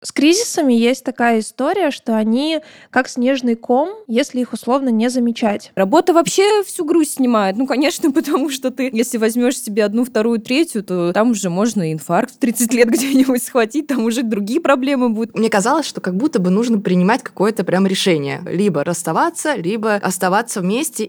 С кризисами есть такая история, что они как снежный ком, если их условно не замечать. Работа вообще всю грусть снимает. Ну, конечно, потому что ты, если возьмешь себе одну, вторую, третью, то там уже можно инфаркт в 30 лет где-нибудь схватить, там уже другие проблемы будут. Мне казалось, что как будто бы нужно принимать какое-то прям решение. Либо расставаться, либо оставаться вместе.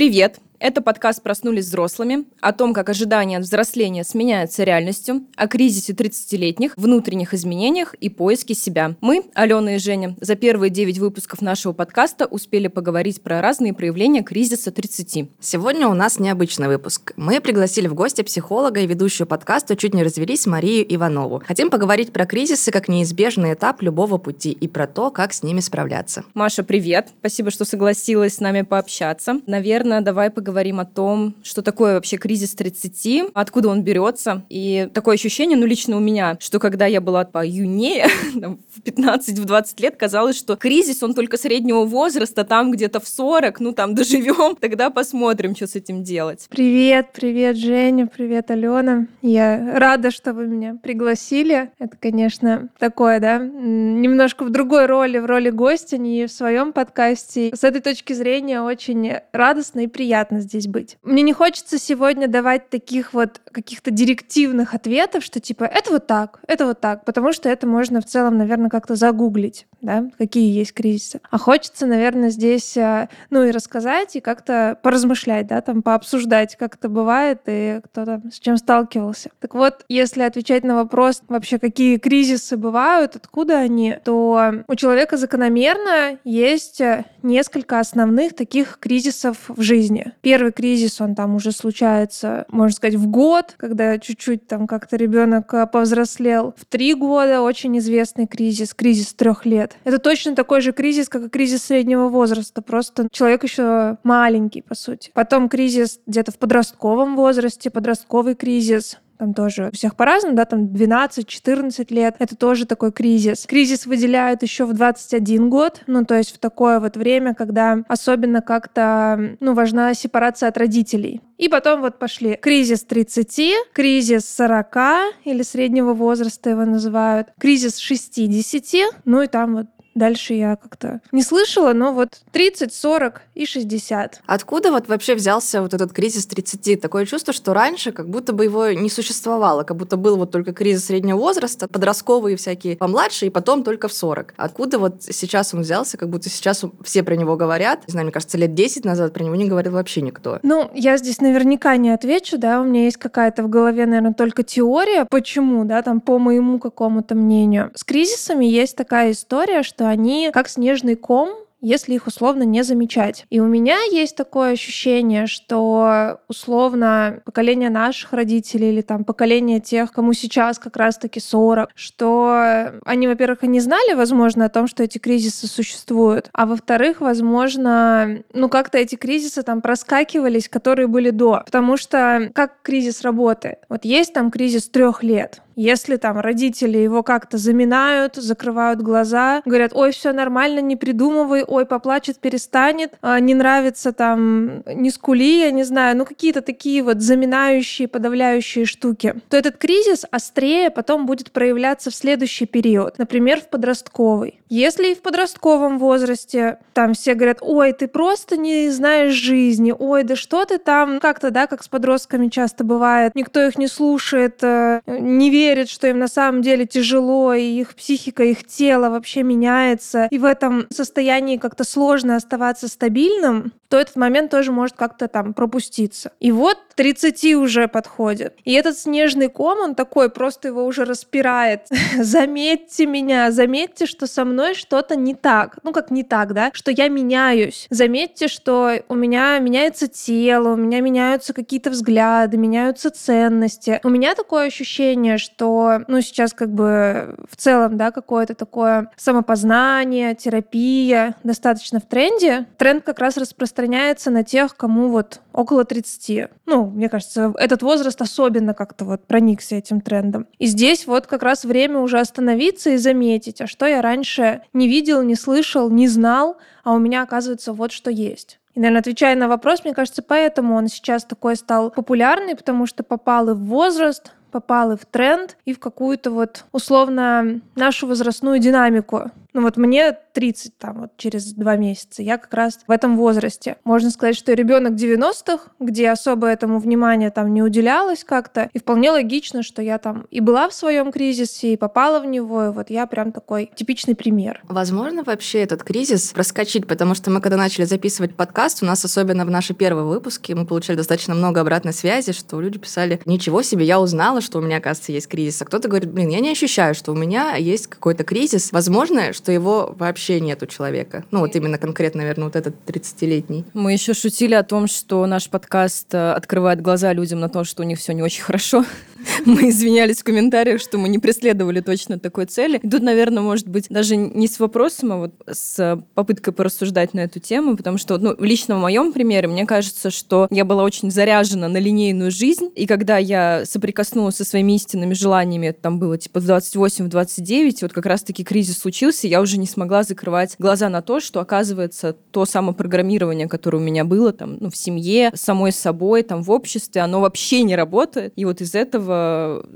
Привет! Это подкаст «Проснулись взрослыми» о том, как ожидания от взросления сменяются реальностью, о кризисе 30-летних, внутренних изменениях и поиске себя. Мы, Алена и Женя, за первые 9 выпусков нашего подкаста успели поговорить про разные проявления кризиса 30. Сегодня у нас необычный выпуск. Мы пригласили в гости психолога и ведущую подкаста «Чуть не развелись» Марию Иванову. Хотим поговорить про кризисы как неизбежный этап любого пути и про то, как с ними справляться. Маша, привет! Спасибо, что согласилась с нами пообщаться. Наверное, давай поговорим поговорим о том, что такое вообще кризис 30, откуда он берется. И такое ощущение, ну, лично у меня, что когда я была по юнее, в 15-20 лет, казалось, что кризис, он только среднего возраста, там где-то в 40, ну, там доживем, тогда посмотрим, что с этим делать. Привет, привет, Женя, привет, Алена. Я рада, что вы меня пригласили. Это, конечно, такое, да, немножко в другой роли, в роли гостя, не в своем подкасте. С этой точки зрения очень радостно и приятно здесь быть. Мне не хочется сегодня давать таких вот каких-то директивных ответов, что типа это вот так, это вот так, потому что это можно в целом, наверное, как-то загуглить, да, какие есть кризисы. А хочется, наверное, здесь, э, ну и рассказать, и как-то поразмышлять, да, там пообсуждать, как это бывает, и кто там с чем сталкивался. Так вот, если отвечать на вопрос вообще, какие кризисы бывают, откуда они, то у человека закономерно есть э, несколько основных таких кризисов в жизни. Первый кризис, он там уже случается, можно сказать, в год, когда чуть-чуть там как-то ребенок э, повзрослел. В три года очень известный кризис, кризис трех лет. Это точно такой же кризис, как и кризис среднего возраста, просто человек еще маленький, по сути. Потом кризис где-то в подростковом возрасте, подростковый кризис, там тоже всех по-разному, да, там 12-14 лет, это тоже такой кризис. Кризис выделяют еще в 21 год, ну, то есть в такое вот время, когда особенно как-то, ну, важна сепарация от родителей. И потом вот пошли кризис 30, кризис 40 или среднего возраста его называют, кризис 60, ну и там вот Дальше я как-то не слышала, но вот 30, 40 и 60. Откуда вот вообще взялся вот этот кризис 30? Такое чувство, что раньше как будто бы его не существовало, как будто был вот только кризис среднего возраста, подростковые всякие помладше, и потом только в 40. Откуда вот сейчас он взялся, как будто сейчас все про него говорят? Не знаю, мне кажется, лет 10 назад про него не говорил вообще никто. Ну, я здесь наверняка не отвечу, да, у меня есть какая-то в голове, наверное, только теория, почему, да, там по моему какому-то мнению. С кризисами есть такая история, что что они как снежный ком если их условно не замечать. И у меня есть такое ощущение, что условно поколение наших родителей или там поколение тех, кому сейчас как раз-таки 40, что они, во-первых, и не знали, возможно, о том, что эти кризисы существуют, а во-вторых, возможно, ну как-то эти кризисы там проскакивались, которые были до. Потому что как кризис работает? Вот есть там кризис трех лет, если там родители его как-то заминают, закрывают глаза, говорят, ой, все нормально, не придумывай, ой, поплачет, перестанет, а, не нравится там, не скули, я не знаю, ну какие-то такие вот заминающие, подавляющие штуки, то этот кризис острее потом будет проявляться в следующий период, например, в подростковый. Если и в подростковом возрасте там все говорят, ой, ты просто не знаешь жизни, ой, да что ты там, как-то, да, как с подростками часто бывает, никто их не слушает, э, не верит верят, что им на самом деле тяжело, и их психика, их тело вообще меняется, и в этом состоянии как-то сложно оставаться стабильным, то этот момент тоже может как-то там пропуститься. И вот 30 уже подходит. И этот снежный ком, он такой, просто его уже распирает. заметьте меня, заметьте, что со мной что-то не так. Ну, как не так, да? Что я меняюсь. Заметьте, что у меня меняется тело, у меня меняются какие-то взгляды, меняются ценности. У меня такое ощущение, что что, ну, сейчас как бы в целом, да, какое-то такое самопознание, терапия достаточно в тренде. Тренд как раз распространяется на тех, кому вот около 30. Ну, мне кажется, этот возраст особенно как-то вот проникся этим трендом. И здесь вот как раз время уже остановиться и заметить, а что я раньше не видел, не слышал, не знал, а у меня оказывается вот что есть. И, наверное, отвечая на вопрос, мне кажется, поэтому он сейчас такой стал популярный, потому что попал и в возраст, попал и в тренд, и в какую-то вот условно нашу возрастную динамику. Ну вот мне 30, там, вот через два месяца. Я как раз в этом возрасте. Можно сказать, что ребенок 90-х, где особо этому внимания там не уделялось как-то. И вполне логично, что я там и была в своем кризисе, и попала в него. И вот я прям такой типичный пример. Возможно вообще этот кризис проскочить, потому что мы когда начали записывать подкаст, у нас особенно в наши первые выпуски, мы получали достаточно много обратной связи, что люди писали, ничего себе, я узнала, что у меня, оказывается, есть кризис. А кто-то говорит, блин, я не ощущаю, что у меня есть какой-то кризис. Возможно, что его вообще нет у человека. Ну, вот именно конкретно, наверное, вот этот 30-летний. Мы еще шутили о том, что наш подкаст э, открывает глаза людям на то, что у них все не очень хорошо. Мы извинялись в комментариях, что мы не преследовали точно такой цели. И тут, наверное, может быть, даже не с вопросом, а вот с попыткой порассуждать на эту тему, потому что, ну, лично в моем примере, мне кажется, что я была очень заряжена на линейную жизнь, и когда я соприкоснулась со своими истинными желаниями, это там было типа в 28-29, вот как раз-таки кризис случился, я уже не смогла закрывать глаза на то, что, оказывается, то самопрограммирование, которое у меня было там, ну, в семье, самой собой, там, в обществе, оно вообще не работает. И вот из этого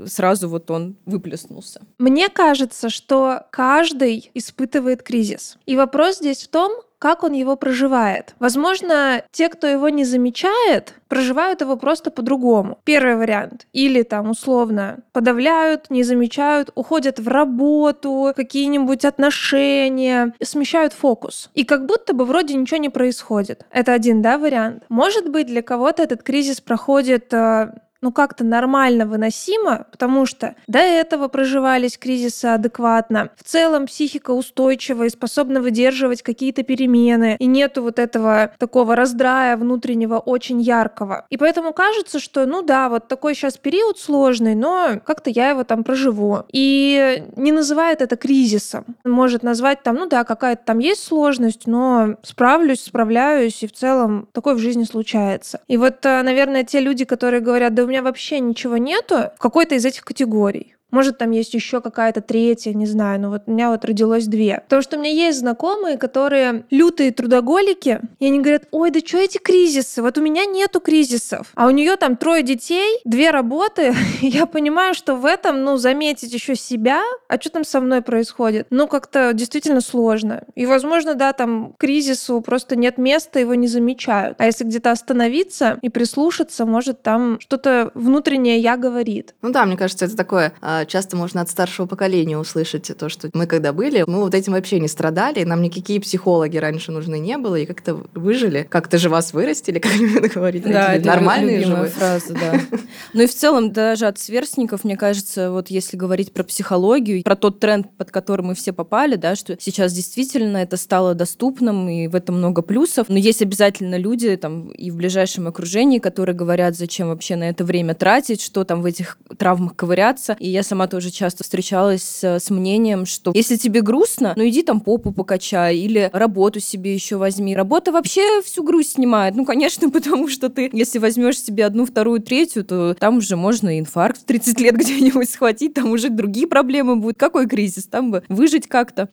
сразу вот он выплеснулся. Мне кажется, что каждый испытывает кризис. И вопрос здесь в том, как он его проживает. Возможно, те, кто его не замечает, проживают его просто по-другому. Первый вариант. Или там условно подавляют, не замечают, уходят в работу, какие-нибудь отношения, смещают фокус. И как будто бы вроде ничего не происходит. Это один, да, вариант. Может быть, для кого-то этот кризис проходит э, ну как-то нормально выносимо, потому что до этого проживались кризисы адекватно. В целом психика устойчива и способна выдерживать какие-то перемены, и нету вот этого такого раздрая внутреннего очень яркого. И поэтому кажется, что ну да, вот такой сейчас период сложный, но как-то я его там проживу. И не называет это кризисом. Может назвать там, ну да, какая-то там есть сложность, но справлюсь, справляюсь, и в целом такое в жизни случается. И вот, э, наверное, те люди, которые говорят, да у меня вообще ничего нету в какой-то из этих категорий. Может, там есть еще какая-то третья, не знаю, но вот у меня вот родилось две. Потому что у меня есть знакомые, которые лютые трудоголики, и они говорят, ой, да что эти кризисы? Вот у меня нету кризисов. А у нее там трое детей, две работы. Я понимаю, что в этом, ну, заметить еще себя, а что там со мной происходит, ну, как-то действительно сложно. И, возможно, да, там кризису просто нет места, его не замечают. А если где-то остановиться и прислушаться, может, там что-то внутреннее я говорит. Ну да, мне кажется, это такое часто можно от старшего поколения услышать то, что мы когда были, мы вот этим вообще не страдали, нам никакие психологи раньше нужны не было, и как-то выжили, как-то же вас вырастили, как любят говорить. Да, это нормальные же фраза, да. Ну и в целом даже от сверстников, мне кажется, вот если говорить про психологию, про тот тренд, под который мы все попали, да, что сейчас действительно это стало доступным, и в этом много плюсов, но есть обязательно люди там и в ближайшем окружении, которые говорят, зачем вообще на это время тратить, что там в этих травмах ковыряться. И я сама тоже часто встречалась с мнением, что если тебе грустно, ну иди там попу покачай или работу себе еще возьми. Работа вообще всю грусть снимает. Ну, конечно, потому что ты, если возьмешь себе одну, вторую, третью, то там уже можно инфаркт в 30 лет где-нибудь схватить, там уже другие проблемы будут. Какой кризис? Там бы выжить как-то.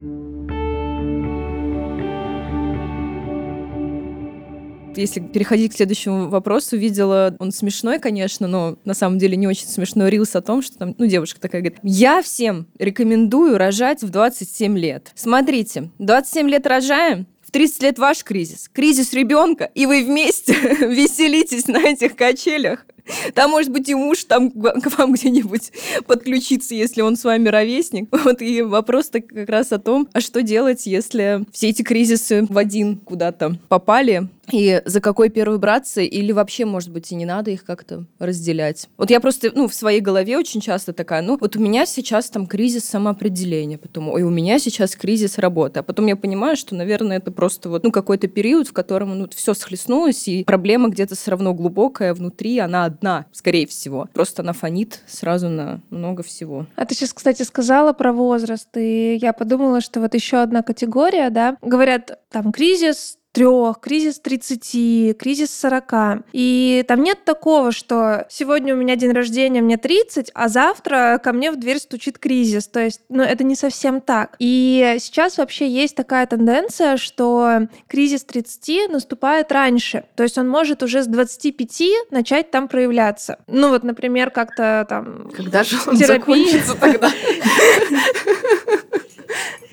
Если переходить к следующему вопросу, видела, он смешной, конечно, но на самом деле не очень смешной рилс о том, что там, ну, девушка такая говорит, я всем рекомендую рожать в 27 лет. Смотрите, 27 лет рожаем, в 30 лет ваш кризис, кризис ребенка, и вы вместе веселитесь на этих качелях. Там, может быть, и муж там к вам где-нибудь подключится, если он с вами ровесник. Вот и вопрос-то как раз о том, а что делать, если все эти кризисы в один куда-то попали, и за какой первый браться, или вообще, может быть, и не надо их как-то разделять. Вот я просто, ну, в своей голове очень часто такая, ну, вот у меня сейчас там кризис самоопределения, потом, ой, у меня сейчас кризис работы, а потом я понимаю, что, наверное, это просто вот, ну, какой-то период, в котором, ну, все схлестнулось, и проблема где-то все равно глубокая внутри, она одна, скорее всего. Просто она фонит сразу на много всего. А ты сейчас, кстати, сказала про возраст, и я подумала, что вот еще одна категория, да, говорят, там, кризис трех, кризис 30, кризис 40. И там нет такого, что сегодня у меня день рождения, мне 30, а завтра ко мне в дверь стучит кризис. То есть, ну, это не совсем так. И сейчас вообще есть такая тенденция, что кризис 30 наступает раньше. То есть он может уже с 25 начать там проявляться. Ну, вот, например, как-то там... Когда же он терапия... закончится тогда?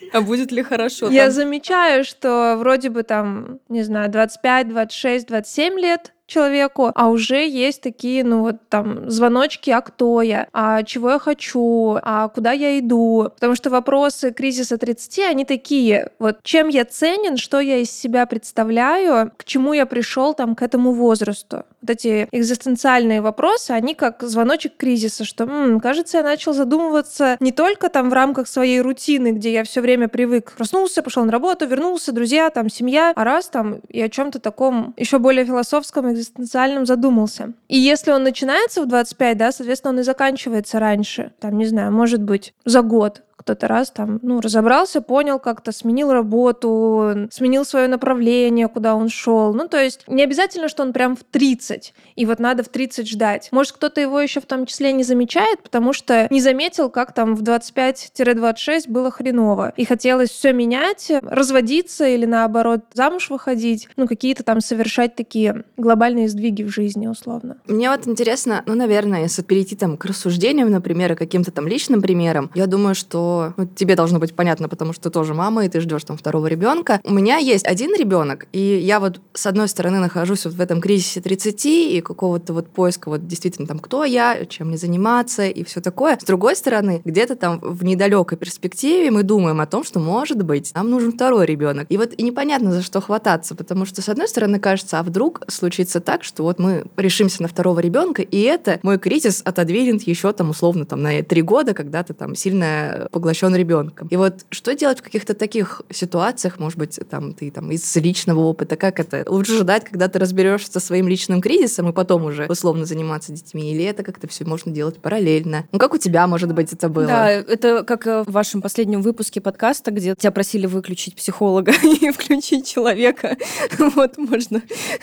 А будет ли хорошо? Я там? замечаю, что вроде бы там, не знаю, 25, 26, 27 лет человеку, а уже есть такие, ну вот там звоночки, а кто я, а чего я хочу, а куда я иду. Потому что вопросы кризиса 30, они такие, вот чем я ценен, что я из себя представляю, к чему я пришел там к этому возрасту. Вот эти экзистенциальные вопросы, они как звоночек кризиса, что, м-м, кажется, я начал задумываться не только там в рамках своей рутины, где я все время привык, проснулся, пошел на работу, вернулся, друзья, там семья, а раз там и о чем-то таком еще более философском, экзистенциальном задумался. И если он начинается в 25, да, соответственно, он и заканчивается раньше. Там, не знаю, может быть, за год кто-то раз там, ну, разобрался, понял как-то, сменил работу, сменил свое направление, куда он шел. Ну, то есть не обязательно, что он прям в 30, и вот надо в 30 ждать. Может, кто-то его еще в том числе не замечает, потому что не заметил, как там в 25-26 было хреново. И хотелось все менять, разводиться или наоборот замуж выходить, ну, какие-то там совершать такие глобальные сдвиги в жизни, условно. Мне вот интересно, ну, наверное, если перейти там к рассуждениям, например, каким-то там личным примерам, я думаю, что ну, тебе должно быть понятно, потому что ты тоже мама, и ты ждешь там второго ребенка. У меня есть один ребенок, и я вот с одной стороны нахожусь вот в этом кризисе 30 и какого-то вот поиска вот действительно там кто я, чем мне заниматься и все такое. С другой стороны, где-то там в недалекой перспективе мы думаем о том, что может быть нам нужен второй ребенок. И вот и непонятно за что хвататься, потому что с одной стороны кажется, а вдруг случится так, что вот мы решимся на второго ребенка, и это мой кризис отодвинет еще там условно там на три года, когда ты там сильно поглощен ребенком. И вот что делать в каких-то таких ситуациях, может быть, там ты там из личного опыта, как это? Лучше ждать, когда ты разберешься со своим личным кризисом и потом уже условно заниматься детьми, или это как-то все можно делать параллельно? Ну как у тебя, может быть, это было? Да, это как э, в вашем последнем выпуске подкаста, где тебя просили выключить психолога и включить человека. Вот можно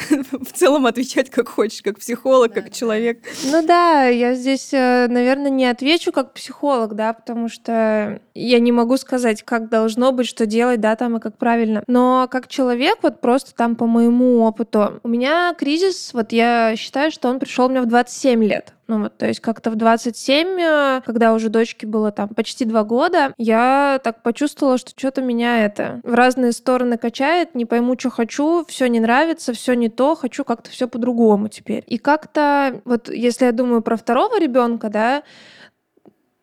в целом отвечать как хочешь, как психолог, как человек. Ну да, я здесь, э, наверное, не отвечу как психолог, да, потому что я не могу сказать, как должно быть, что делать, да, там и как правильно. Но как человек, вот просто там по моему опыту, у меня кризис, вот я считаю, что он пришел меня в 27 лет. Ну вот, то есть как-то в 27, э, когда уже дочке было там почти два года, я так почувствовала, что что-то меня это в разные стороны качает, не пойму, что хочу, все не нравится, все не то, хочу как-то все по-другому теперь. И как-то, вот если я думаю про второго ребенка, да,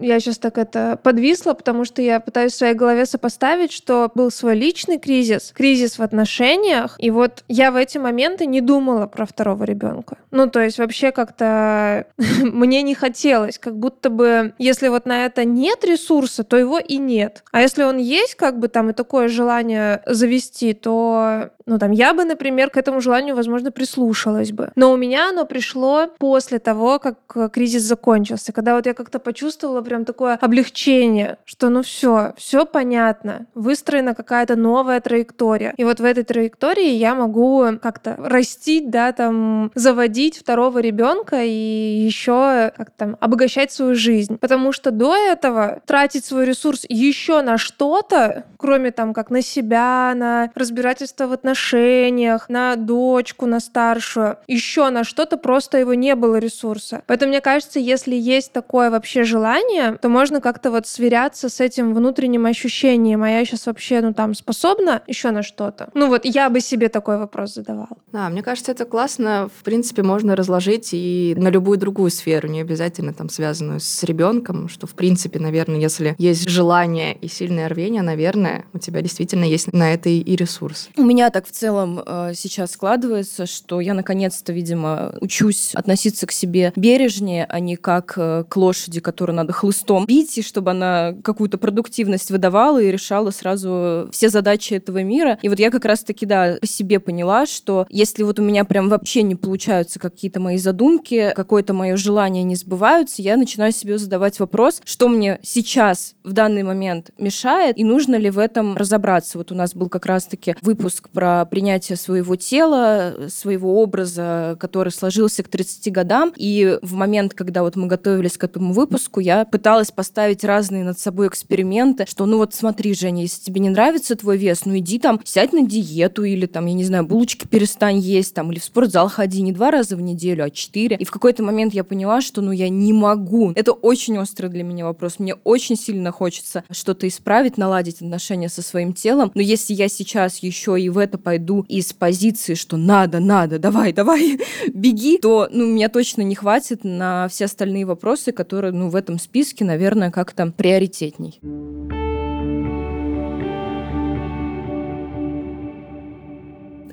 я сейчас так это подвисла, потому что я пытаюсь в своей голове сопоставить, что был свой личный кризис, кризис в отношениях, и вот я в эти моменты не думала про второго ребенка. Ну, то есть вообще как-то мне не хотелось, как будто бы, если вот на это нет ресурса, то его и нет. А если он есть, как бы там и такое желание завести, то ну, там, я бы, например, к этому желанию, возможно, прислушалась бы. Но у меня оно пришло после того, как э, кризис закончился, когда вот я как-то почувствовала прям такое облегчение, что ну все, все понятно, выстроена какая-то новая траектория. И вот в этой траектории я могу как-то растить, да, там, заводить второго ребенка и еще как там обогащать свою жизнь. Потому что до этого тратить свой ресурс еще на что-то, кроме там как на себя, на разбирательство в отношениях, на дочку, на старшую, еще на что-то просто его не было ресурса. Поэтому мне кажется, если есть такое вообще желание, то можно как-то вот сверяться с этим внутренним ощущением, а я сейчас вообще, ну там, способна еще на что-то. Ну вот я бы себе такой вопрос задавала. Да, мне кажется, это классно, в принципе, можно разложить и на любую другую сферу, не обязательно там связанную с ребенком, что в принципе, наверное, если есть желание и сильное рвение, наверное, у тебя действительно есть на это и ресурс. У меня так в целом э, сейчас складывается, что я наконец-то, видимо, учусь относиться к себе бережнее, а не как э, к лошади, которую надо хлыстом бить, и чтобы она какую-то продуктивность выдавала и решала сразу все задачи этого мира. И вот я как раз-таки, да, по себе поняла, что если вот у меня прям вообще не получаются какие-то мои задумки, какое-то мое желание не сбываются, я начинаю себе задавать вопрос, что мне сейчас в данный момент мешает, и нужно ли в этом разобраться. Вот у нас был как раз-таки выпуск про принятие своего тела, своего образа, который сложился к 30 годам, и в момент, когда вот мы готовились к этому выпуску, я пыталась поставить разные над собой эксперименты, что ну вот смотри, Женя, если тебе не нравится твой вес, ну иди там, сядь на диету или там, я не знаю, булочки перестань есть там, или в спортзал ходи не два раза в неделю, а четыре. И в какой-то момент я поняла, что ну я не могу. Это очень острый для меня вопрос. Мне очень сильно хочется что-то исправить, наладить отношения со своим телом. Но если я сейчас еще и в это пойду из позиции, что надо, надо, давай, давай, беги, то ну, меня точно не хватит на все остальные вопросы, которые ну, в этом списке, наверное, как-то приоритетней.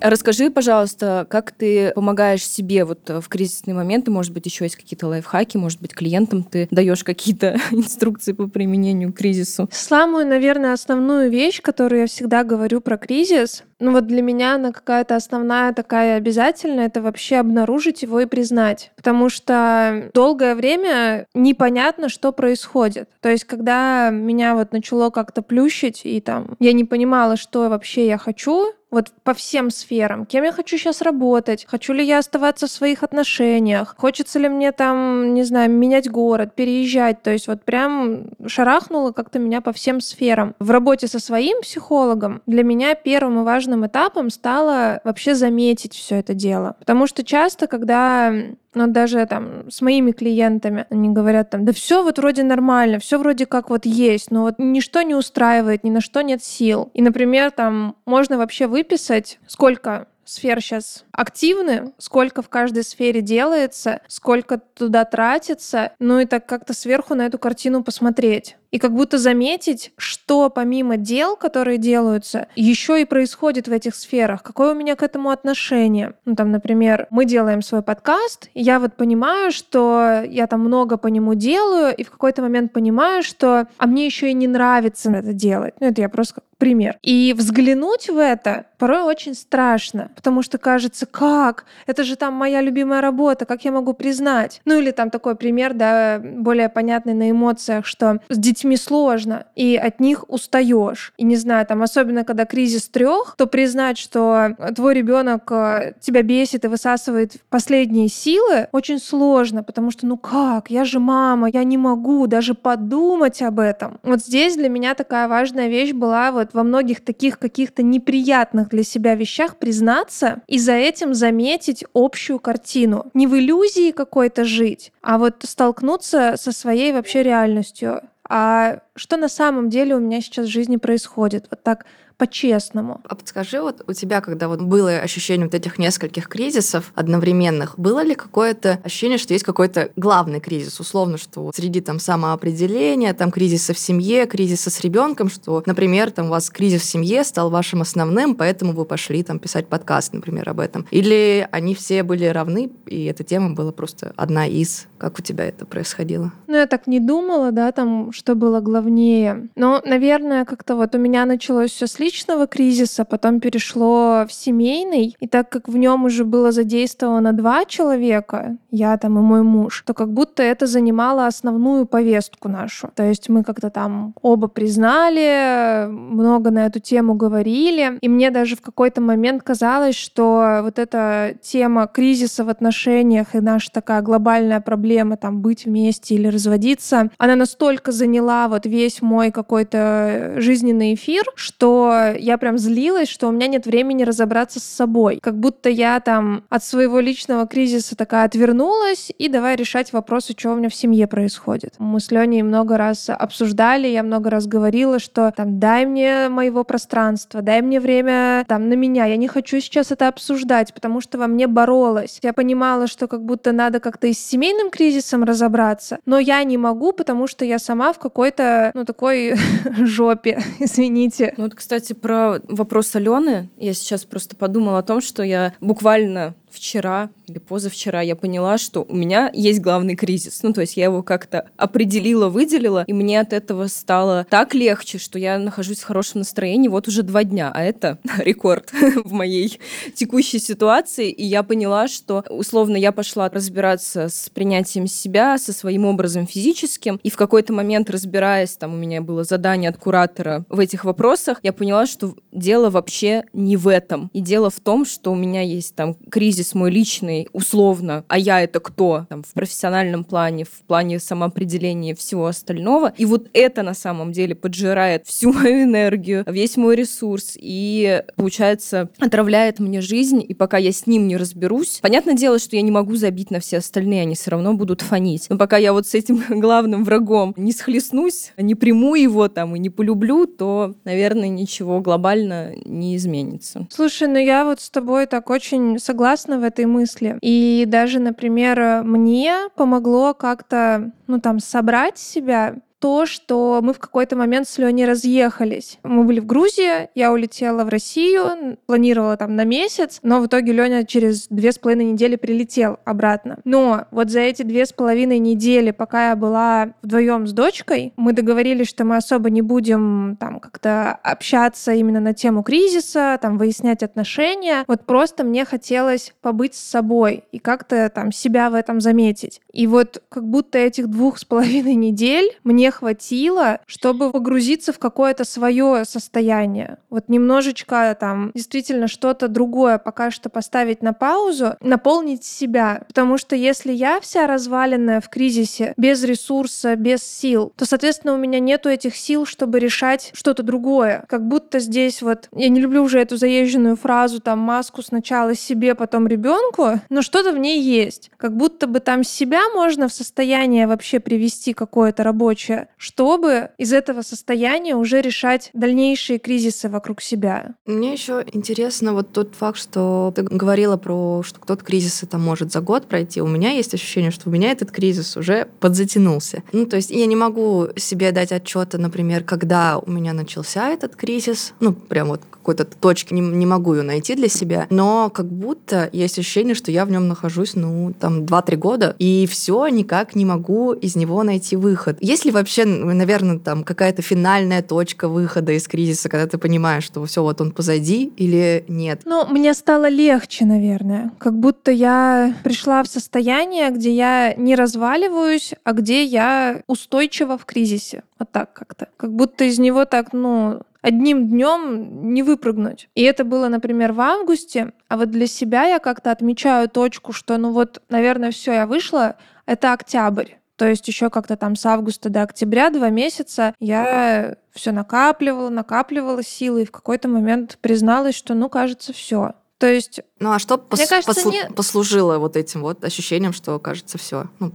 Расскажи, пожалуйста, как ты помогаешь себе вот в кризисные моменты? Может быть, еще есть какие-то лайфхаки, может быть, клиентам ты даешь какие-то инструкции по применению к кризису? Самую, наверное, основную вещь, которую я всегда говорю про кризис, ну вот для меня она какая-то основная такая обязательная, это вообще обнаружить его и признать. Потому что долгое время непонятно, что происходит. То есть, когда меня вот начало как-то плющить, и там я не понимала, что вообще я хочу, вот по всем сферам. Кем я хочу сейчас работать? Хочу ли я оставаться в своих отношениях? Хочется ли мне там, не знаю, менять город, переезжать? То есть вот прям шарахнуло как-то меня по всем сферам. В работе со своим психологом для меня первым и важным этапом стало вообще заметить все это дело. Потому что часто, когда но даже там с моими клиентами они говорят там, да все вот вроде нормально, все вроде как вот есть, но вот ничто не устраивает, ни на что нет сил. И, например, там можно вообще выписать, сколько сфер сейчас активны, сколько в каждой сфере делается, сколько туда тратится, ну и так как-то сверху на эту картину посмотреть. И как будто заметить, что помимо дел, которые делаются, еще и происходит в этих сферах. Какое у меня к этому отношение? Ну, там, например, мы делаем свой подкаст, и я вот понимаю, что я там много по нему делаю, и в какой-то момент понимаю, что а мне еще и не нравится это делать. Ну, это я просто как пример. И взглянуть в это порой очень страшно, потому что кажется, как? Это же там моя любимая работа, как я могу признать? Ну или там такой пример, да, более понятный на эмоциях, что с детьми сложно, и от них устаешь. И не знаю, там особенно когда кризис трех, то признать, что твой ребенок э, тебя бесит и высасывает последние силы, очень сложно, потому что ну как? Я же мама, я не могу даже подумать об этом. Вот здесь для меня такая важная вещь была вот во многих таких каких-то неприятных для себя вещах признаться и за этим заметить общую картину. Не в иллюзии какой-то жить, а вот столкнуться со своей вообще реальностью. А что на самом деле у меня сейчас в жизни происходит? Вот так по-честному. А подскажи, вот у тебя, когда вот было ощущение вот этих нескольких кризисов одновременных, было ли какое-то ощущение, что есть какой-то главный кризис, условно, что среди там самоопределения, там кризиса в семье, кризиса с ребенком, что, например, там у вас кризис в семье стал вашим основным, поэтому вы пошли там писать подкаст, например, об этом. Или они все были равны, и эта тема была просто одна из. Как у тебя это происходило? Ну, я так не думала, да, там, что было главнее. Но, наверное, как-то вот у меня началось все с личного кризиса, потом перешло в семейный, и так как в нем уже было задействовано два человека, я там и мой муж, то как будто это занимало основную повестку нашу. То есть мы как-то там оба признали, много на эту тему говорили, и мне даже в какой-то момент казалось, что вот эта тема кризиса в отношениях и наша такая глобальная проблема там быть вместе или разводиться, она настолько заняла вот весь мой какой-то жизненный эфир, что что я прям злилась, что у меня нет времени разобраться с собой. Как будто я там от своего личного кризиса такая отвернулась и давай решать вопросы, что у меня в семье происходит. Мы с Леней много раз обсуждали, я много раз говорила, что там дай мне моего пространства, дай мне время там на меня. Я не хочу сейчас это обсуждать, потому что во мне боролась. Я понимала, что как будто надо как-то и с семейным кризисом разобраться, но я не могу, потому что я сама в какой-то, ну, такой жопе, извините. Ну вот, кстати, про вопрос Алены. Я сейчас просто подумала о том, что я буквально вчера или позавчера я поняла, что у меня есть главный кризис. Ну, то есть я его как-то определила, выделила, и мне от этого стало так легче, что я нахожусь в хорошем настроении вот уже два дня, а это рекорд в моей текущей ситуации. И я поняла, что условно я пошла разбираться с принятием себя, со своим образом физическим, и в какой-то момент, разбираясь, там у меня было задание от куратора в этих вопросах, я поняла, что дело вообще не в этом. И дело в том, что у меня есть там кризис кризис мой личный, условно, а я это кто? Там, в профессиональном плане, в плане самоопределения всего остального. И вот это на самом деле поджирает всю мою энергию, весь мой ресурс и, получается, отравляет мне жизнь. И пока я с ним не разберусь, понятное дело, что я не могу забить на все остальные, они все равно будут фонить. Но пока я вот с этим главным врагом не схлестнусь, не приму его там и не полюблю, то, наверное, ничего глобально не изменится. Слушай, ну я вот с тобой так очень согласна согласна в этой мысли. И даже, например, мне помогло как-то, ну там, собрать себя то, что мы в какой-то момент с Леней разъехались. Мы были в Грузии, я улетела в Россию, планировала там на месяц, но в итоге Леня через две с половиной недели прилетел обратно. Но вот за эти две с половиной недели, пока я была вдвоем с дочкой, мы договорились, что мы особо не будем там как-то общаться именно на тему кризиса, там выяснять отношения. Вот просто мне хотелось побыть с собой и как-то там себя в этом заметить. И вот как будто этих двух с половиной недель мне хватило, чтобы погрузиться в какое-то свое состояние. Вот немножечко там действительно что-то другое пока что поставить на паузу, наполнить себя. Потому что если я вся разваленная в кризисе, без ресурса, без сил, то, соответственно, у меня нету этих сил, чтобы решать что-то другое. Как будто здесь вот, я не люблю уже эту заезженную фразу, там, маску сначала себе, потом ребенку, но что-то в ней есть. Как будто бы там себя можно в состояние вообще привести какое-то рабочее, чтобы из этого состояния уже решать дальнейшие кризисы вокруг себя. Мне еще интересно вот тот факт, что ты говорила про, что кто-то кризисы там может за год пройти. У меня есть ощущение, что у меня этот кризис уже подзатянулся. Ну, то есть я не могу себе дать отчета, например, когда у меня начался этот кризис. Ну, прям вот какой-то точки не, не могу ее найти для себя. Но как будто есть ощущение, что я в нем нахожусь, ну, там, 2-3 года, и все никак не могу из него найти выход. Есть ли вообще вообще, наверное, там какая-то финальная точка выхода из кризиса, когда ты понимаешь, что все вот он позади или нет? Ну, мне стало легче, наверное. Как будто я пришла в состояние, где я не разваливаюсь, а где я устойчива в кризисе. Вот так как-то. Как будто из него так, ну, одним днем не выпрыгнуть. И это было, например, в августе, а вот для себя я как-то отмечаю точку, что, ну вот, наверное, все, я вышла, это октябрь. То есть еще как-то там с августа до октября, два месяца, я все накапливала, накапливала силы, и в какой-то момент призналась, что, ну, кажется, все. То есть... Ну, а что пос- кажется, послу- не... послужило вот этим вот ощущением, что, кажется, все? Ну,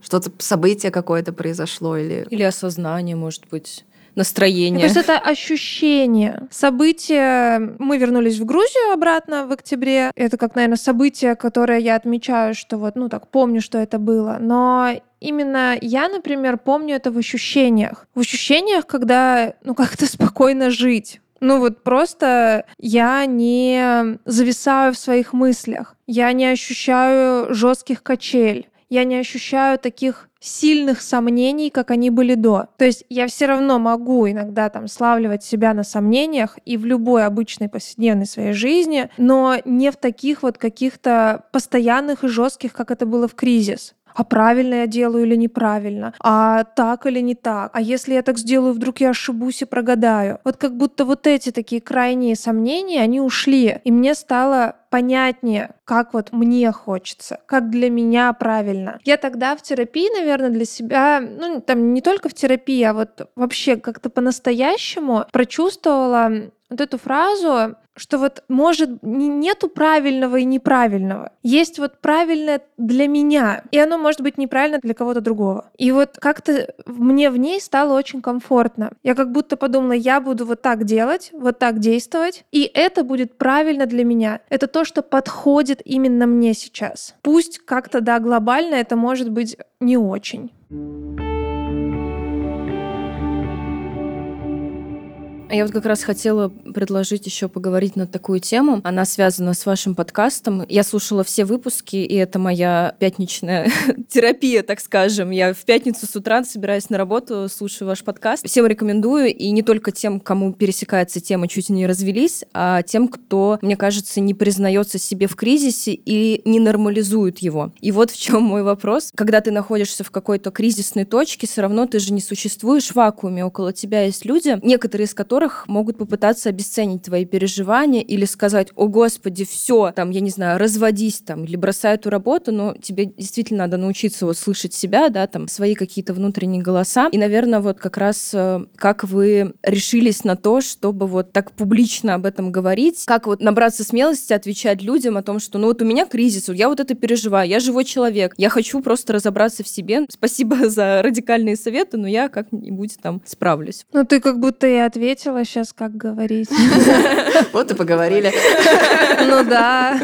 что-то событие какое-то произошло или... Или осознание, может быть настроение. То есть это ощущение. Событие... Мы вернулись в Грузию обратно в октябре. Это как, наверное, событие, которое я отмечаю, что вот, ну так, помню, что это было. Но именно я, например, помню это в ощущениях. В ощущениях, когда, ну, как-то спокойно жить. Ну вот просто я не зависаю в своих мыслях, я не ощущаю жестких качель, я не ощущаю таких сильных сомнений, как они были до. То есть я все равно могу иногда там славливать себя на сомнениях и в любой обычной повседневной своей жизни, но не в таких вот каких-то постоянных и жестких, как это было в кризис. А правильно я делаю или неправильно, а так или не так, а если я так сделаю, вдруг я ошибусь и прогадаю. Вот как будто вот эти такие крайние сомнения, они ушли, и мне стало понятнее, как вот мне хочется, как для меня правильно. Я тогда в терапии, наверное, для себя, ну, там не только в терапии, а вот вообще как-то по-настоящему прочувствовала вот эту фразу, что вот может нету правильного и неправильного. Есть вот правильное для меня, и оно может быть неправильно для кого-то другого. И вот как-то мне в ней стало очень комфортно. Я как будто подумала, я буду вот так делать, вот так действовать, и это будет правильно для меня. Это то, что подходит именно мне сейчас. Пусть как-то, да, глобально это может быть не очень. Я вот как раз хотела предложить еще поговорить на такую тему. Она связана с вашим подкастом. Я слушала все выпуски, и это моя пятничная терапия, так скажем. Я в пятницу с утра, собираюсь на работу, слушаю ваш подкаст. Всем рекомендую, и не только тем, кому пересекается тема «Чуть не развелись», а тем, кто, мне кажется, не признается себе в кризисе и не нормализует его. И вот в чем мой вопрос. Когда ты находишься в какой-то кризисной точке, все равно ты же не существуешь в вакууме. Около тебя есть люди, некоторые из которых которых могут попытаться обесценить твои переживания или сказать, о господи, все, там, я не знаю, разводись там, или бросай эту работу, но тебе действительно надо научиться вот слышать себя, да, там, свои какие-то внутренние голоса. И, наверное, вот как раз э, как вы решились на то, чтобы вот так публично об этом говорить, как вот набраться смелости отвечать людям о том, что ну вот у меня кризис, я вот это переживаю, я живой человек, я хочу просто разобраться в себе. Спасибо за радикальные советы, но я как-нибудь там справлюсь. Ну ты как будто и ответила хотела сейчас как говорить. Вот и поговорили. Ну да.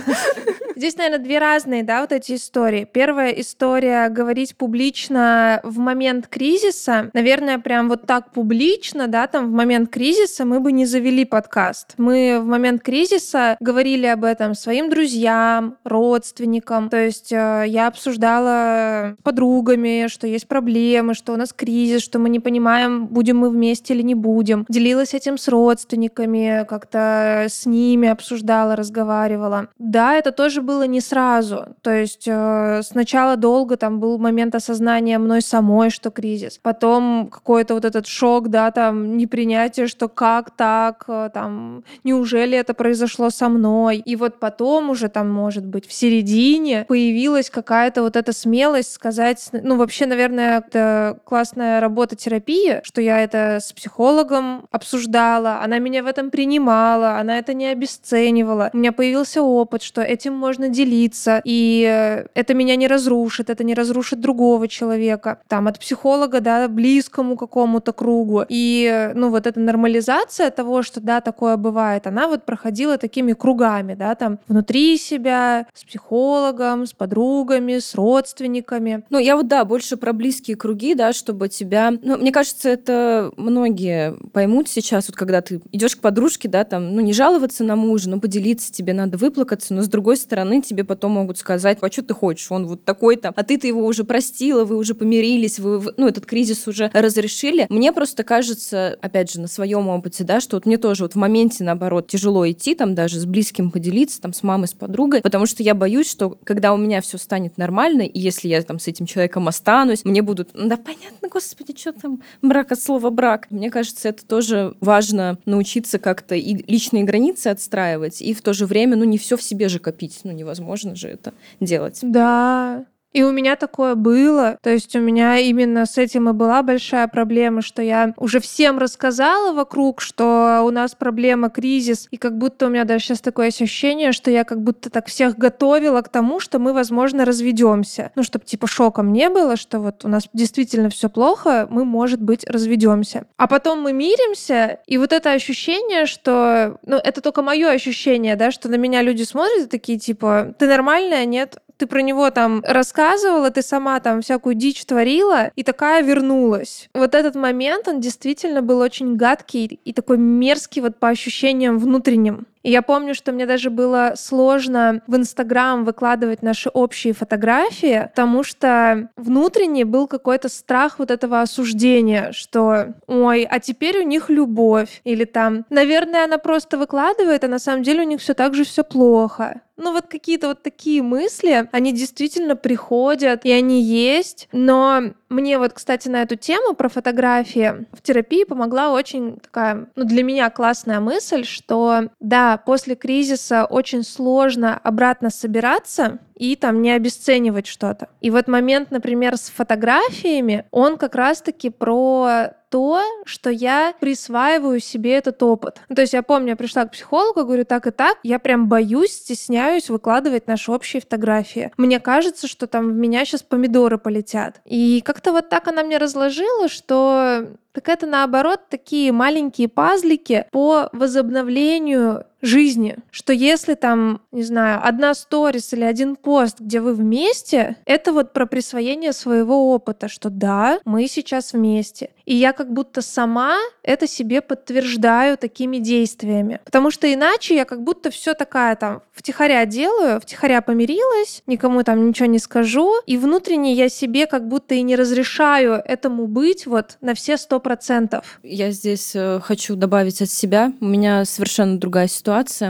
Здесь, наверное, две разные, да, вот эти истории. Первая история — говорить публично в момент кризиса. Наверное, прям вот так публично, да, там в момент кризиса мы бы не завели подкаст. Мы в момент кризиса говорили об этом своим друзьям, родственникам. То есть э, я обсуждала с подругами, что есть проблемы, что у нас кризис, что мы не понимаем, будем мы вместе или не будем. Делилась этим с родственниками, как-то с ними обсуждала, разговаривала. Да, это тоже было не сразу. То есть э, сначала долго там был момент осознания мной самой, что кризис. Потом какой-то вот этот шок, да, там непринятие, что как так, э, там, неужели это произошло со мной. И вот потом уже там, может быть, в середине появилась какая-то вот эта смелость сказать, ну, вообще, наверное, это классная работа терапии, что я это с психологом обсуждала, она меня в этом принимала, она это не обесценивала. У меня появился опыт, что этим можно можно делиться, и э, это меня не разрушит, это не разрушит другого человека. Там от психолога, да, близкому какому-то кругу. И, э, ну, вот эта нормализация того, что, да, такое бывает, она вот проходила такими кругами, да, там внутри себя, с психологом, с подругами, с родственниками. Ну, я вот, да, больше про близкие круги, да, чтобы тебя... Ну, мне кажется, это многие поймут сейчас, вот когда ты идешь к подружке, да, там, ну, не жаловаться на мужа, но поделиться, тебе надо выплакаться, но с другой стороны, стороны тебе потом могут сказать, а что ты хочешь, он вот такой-то, а ты-то его уже простила, вы уже помирились, вы, ну, этот кризис уже разрешили. Мне просто кажется, опять же, на своем опыте, да, что вот мне тоже вот в моменте, наоборот, тяжело идти, там, даже с близким поделиться, там, с мамой, с подругой, потому что я боюсь, что когда у меня все станет нормально, и если я там с этим человеком останусь, мне будут, да, понятно, господи, что там брак от слова брак. Мне кажется, это тоже важно научиться как-то и личные границы отстраивать, и в то же время, ну, не все в себе же копить, ну, невозможно же это делать. Да, и у меня такое было. То есть у меня именно с этим и была большая проблема, что я уже всем рассказала вокруг, что у нас проблема, кризис. И как будто у меня даже сейчас такое ощущение, что я как будто так всех готовила к тому, что мы, возможно, разведемся. Ну, чтобы типа шоком не было, что вот у нас действительно все плохо, мы, может быть, разведемся. А потом мы миримся, и вот это ощущение, что... Ну, это только мое ощущение, да, что на меня люди смотрят и такие, типа, ты нормальная, нет? Ты про него там рассказывала, ты сама там всякую дичь творила, и такая вернулась. Вот этот момент, он действительно был очень гадкий и такой мерзкий вот по ощущениям внутренним. И я помню, что мне даже было сложно в Инстаграм выкладывать наши общие фотографии, потому что внутренне был какой-то страх вот этого осуждения, что ой, а теперь у них любовь. Или там, наверное, она просто выкладывает, а на самом деле у них все так же все плохо. Ну вот какие-то вот такие мысли, они действительно приходят, и они есть. Но мне вот, кстати, на эту тему про фотографии в терапии помогла очень такая, ну для меня классная мысль, что да, после кризиса очень сложно обратно собираться, и там не обесценивать что-то. И вот момент, например, с фотографиями, он как раз-таки про то, что я присваиваю себе этот опыт. Ну, то есть я помню, я пришла к психологу, говорю, так и так, я прям боюсь, стесняюсь выкладывать наши общие фотографии. Мне кажется, что там в меня сейчас помидоры полетят. И как-то вот так она мне разложила, что так это наоборот такие маленькие пазлики по возобновлению жизни, что если там, не знаю, одна сторис или один пост, где вы вместе, это вот про присвоение своего опыта, что да, мы сейчас вместе. И я как будто сама это себе подтверждаю такими действиями. Потому что иначе я как будто все такая там втихаря делаю, втихаря помирилась, никому там ничего не скажу, и внутренне я себе как будто и не разрешаю этому быть вот на все сто процентов. Я здесь э, хочу добавить от себя. У меня совершенно другая ситуация.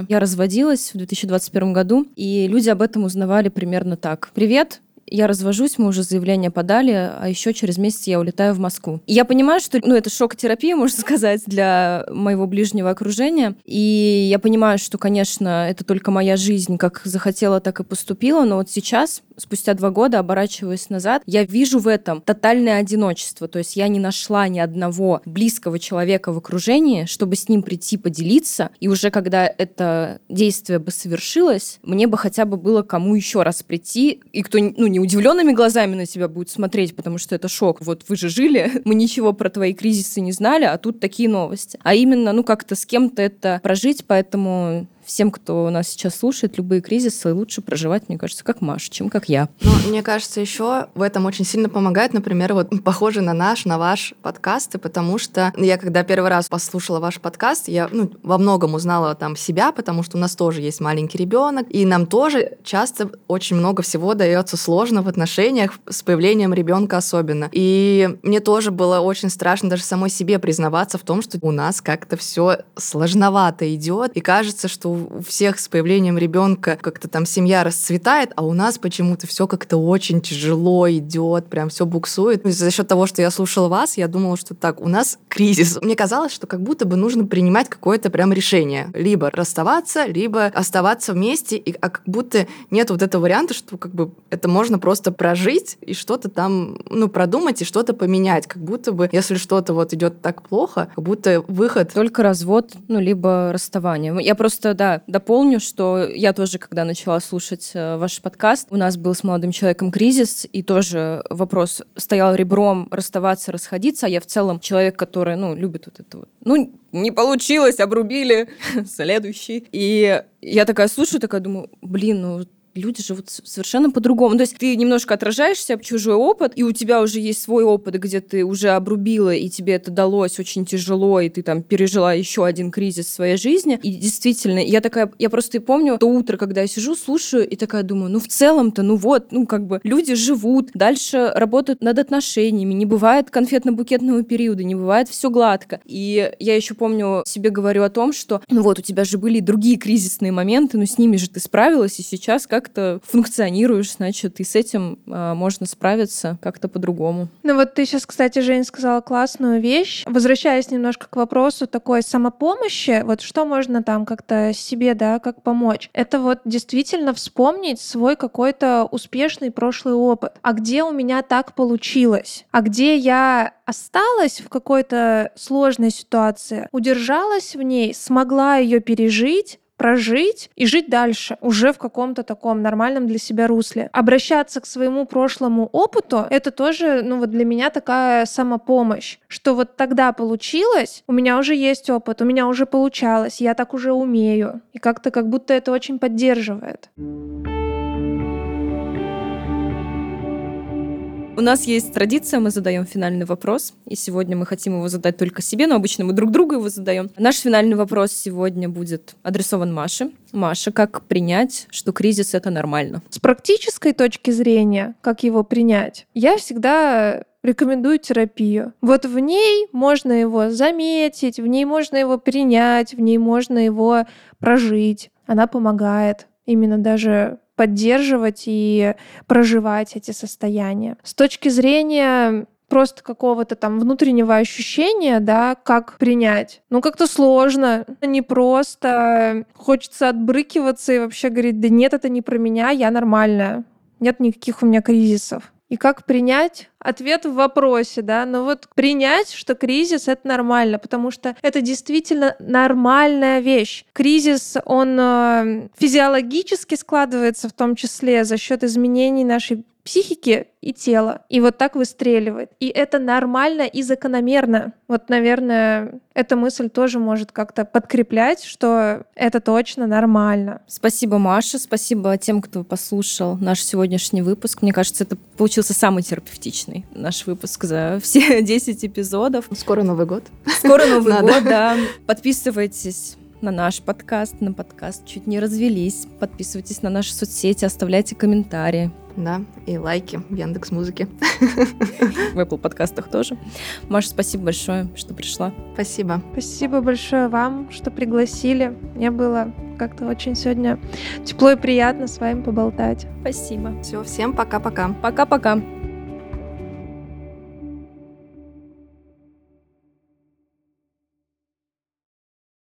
Я разводилась в 2021 году, и люди об этом узнавали примерно так. «Привет, я развожусь, мы уже заявление подали, а еще через месяц я улетаю в Москву. И я понимаю, что ну, это шок-терапия, можно сказать, для моего ближнего окружения. И я понимаю, что, конечно, это только моя жизнь, как захотела, так и поступила, но вот сейчас, спустя два года, оборачиваясь назад, я вижу в этом тотальное одиночество. То есть я не нашла ни одного близкого человека в окружении, чтобы с ним прийти поделиться. И уже когда это действие бы совершилось, мне бы хотя бы было кому еще раз прийти, и кто ну, не не удивленными глазами на тебя будут смотреть, потому что это шок. Вот вы же жили, мы ничего про твои кризисы не знали, а тут такие новости. А именно, ну, как-то с кем-то это прожить, поэтому всем, кто нас сейчас слушает, любые кризисы лучше проживать, мне кажется, как Маша, чем как я. Ну, мне кажется, еще в этом очень сильно помогает, например, вот похоже на наш, на ваш подкасты, потому что я когда первый раз послушала ваш подкаст, я ну, во многом узнала там себя, потому что у нас тоже есть маленький ребенок, и нам тоже часто очень много всего дается сложно в отношениях с появлением ребенка особенно. И мне тоже было очень страшно даже самой себе признаваться в том, что у нас как-то все сложновато идет, и кажется, что у всех с появлением ребенка как-то там семья расцветает, а у нас почему-то все как-то очень тяжело идет, прям все буксует. И за счет того, что я слушала вас, я думала, что так, у нас кризис. Мне казалось, что как будто бы нужно принимать какое-то прям решение. Либо расставаться, либо оставаться вместе, и, а как будто нет вот этого варианта, что как бы это можно просто прожить и что-то там, ну, продумать и что-то поменять. Как будто бы, если что-то вот идет так плохо, как будто выход... Только развод, ну, либо расставание. Я просто, да, дополню, что я тоже, когда начала слушать э, ваш подкаст, у нас был с молодым человеком кризис, и тоже вопрос стоял ребром расставаться, расходиться, а я в целом человек, который, ну, любит вот это вот. Ну, не получилось, обрубили, следующий. И я такая слушаю, такая думаю, блин, ну люди живут совершенно по-другому. То есть ты немножко отражаешься об чужой опыт, и у тебя уже есть свой опыт, где ты уже обрубила, и тебе это далось очень тяжело, и ты там пережила еще один кризис в своей жизни. И действительно, я такая, я просто и помню то утро, когда я сижу, слушаю, и такая думаю, ну в целом-то, ну вот, ну как бы люди живут, дальше работают над отношениями, не бывает конфетно-букетного периода, не бывает все гладко. И я еще помню, себе говорю о том, что ну вот, у тебя же были другие кризисные моменты, но с ними же ты справилась, и сейчас как как-то функционируешь, значит, и с этим э, можно справиться как-то по-другому. Ну вот ты сейчас, кстати, Жень, сказала классную вещь. Возвращаясь немножко к вопросу такой самопомощи, вот что можно там как-то себе, да, как помочь? Это вот действительно вспомнить свой какой-то успешный прошлый опыт. А где у меня так получилось? А где я осталась в какой-то сложной ситуации, удержалась в ней, смогла ее пережить, прожить и жить дальше уже в каком-то таком нормальном для себя русле. Обращаться к своему прошлому опыту — это тоже, ну вот для меня такая самопомощь, что вот тогда получилось, у меня уже есть опыт, у меня уже получалось, я так уже умею. И как-то как будто это очень поддерживает. У нас есть традиция, мы задаем финальный вопрос, и сегодня мы хотим его задать только себе, но обычно мы друг другу его задаем. Наш финальный вопрос сегодня будет адресован Маше. Маша, как принять, что кризис это нормально? С практической точки зрения, как его принять, я всегда рекомендую терапию. Вот в ней можно его заметить, в ней можно его принять, в ней можно его прожить. Она помогает именно даже поддерживать и проживать эти состояния. С точки зрения просто какого-то там внутреннего ощущения, да, как принять. Ну, как-то сложно, не просто. Хочется отбрыкиваться и вообще говорить, да нет, это не про меня, я нормальная. Нет никаких у меня кризисов. И как принять? Ответ в вопросе, да, но вот принять, что кризис — это нормально, потому что это действительно нормальная вещь. Кризис, он э, физиологически складывается в том числе за счет изменений нашей психики и тела. И вот так выстреливает. И это нормально и закономерно. Вот, наверное, эта мысль тоже может как-то подкреплять, что это точно нормально. Спасибо, Маша. Спасибо тем, кто послушал наш сегодняшний выпуск. Мне кажется, это получился самый терапевтичный наш выпуск за все 10 эпизодов. Скоро Новый год. Скоро Новый год, да. Подписывайтесь на наш подкаст, на подкаст «Чуть не развелись». Подписывайтесь на наши соцсети, оставляйте комментарии. Да, и лайки в Яндекс Музыке. В Apple подкастах тоже. Маша, спасибо большое, что пришла. Спасибо. Спасибо большое вам, что пригласили. Мне было как-то очень сегодня тепло и приятно с вами поболтать. Спасибо. Все, всем пока-пока. Пока-пока.